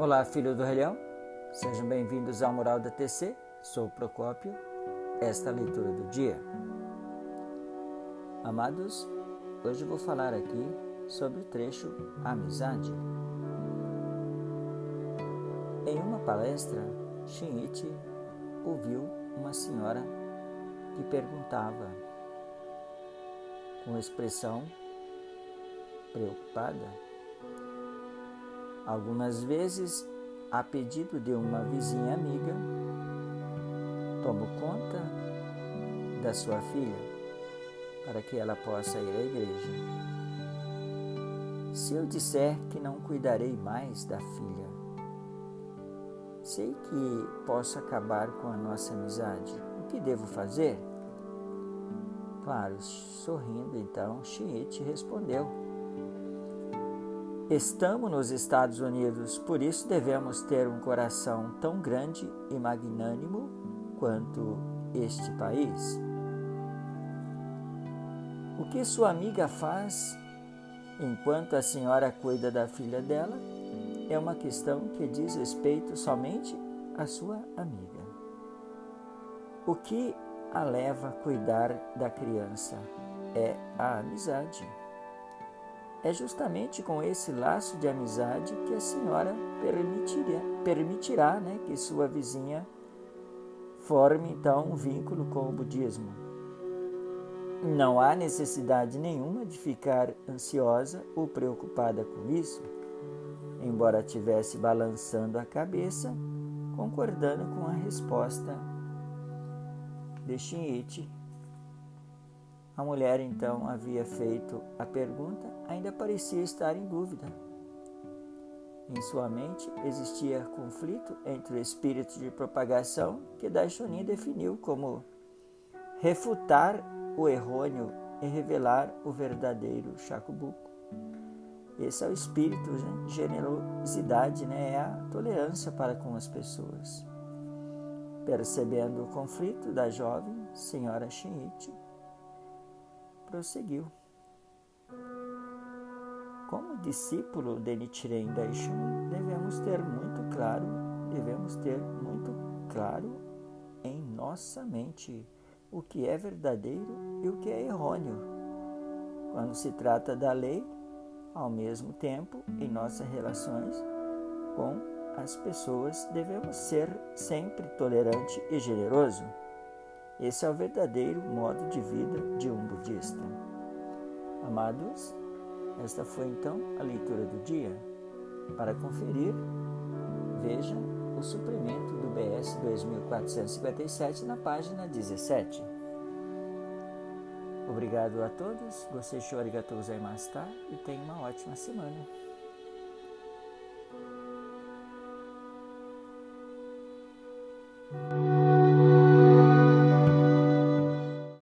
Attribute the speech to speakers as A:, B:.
A: Olá, filho do Relhão, sejam bem-vindos ao Moral da TC. Sou Procópio. Esta é a leitura do dia. Amados, hoje vou falar aqui sobre o trecho Amizade. Em uma palestra, Shinichi ouviu uma senhora que perguntava, com expressão preocupada, Algumas vezes, a pedido de uma vizinha amiga, tomo conta da sua filha para que ela possa ir à igreja. Se eu disser que não cuidarei mais da filha, sei que posso acabar com a nossa amizade. O que devo fazer? Claro, sorrindo então, Chiete respondeu Estamos nos Estados Unidos, por isso devemos ter um coração tão grande e magnânimo quanto este país. O que sua amiga faz enquanto a senhora cuida da filha dela é uma questão que diz respeito somente à sua amiga. O que a leva a cuidar da criança é a amizade. É justamente com esse laço de amizade que a senhora permitirá, permitirá né, que sua vizinha forme então um vínculo com o budismo. Não há necessidade nenhuma de ficar ansiosa ou preocupada com isso, embora tivesse balançando a cabeça, concordando com a resposta de Shinichi a mulher então havia feito a pergunta, ainda parecia estar em dúvida. Em sua mente existia conflito entre o espírito de propagação que Daishonin definiu como refutar o errôneo e revelar o verdadeiro Shakubuku. Esse é o espírito, né? generosidade, né? é a tolerância para com as pessoas. Percebendo o conflito da jovem senhora Shinichi, prosseguiu. Como discípulo de Nichiren Daishonin, devemos ter muito claro, devemos ter muito claro em nossa mente o que é verdadeiro e o que é errôneo. Quando se trata da lei, ao mesmo tempo, em nossas relações com as pessoas, devemos ser sempre tolerante e generoso. Esse é o verdadeiro modo de vida de um budista. Amados, esta foi então a leitura do dia. Para conferir, veja o suplemento do BS 2457 na página 17. Obrigado a todos, gostei de Arigatou gozaimasu e tenha uma ótima semana. thank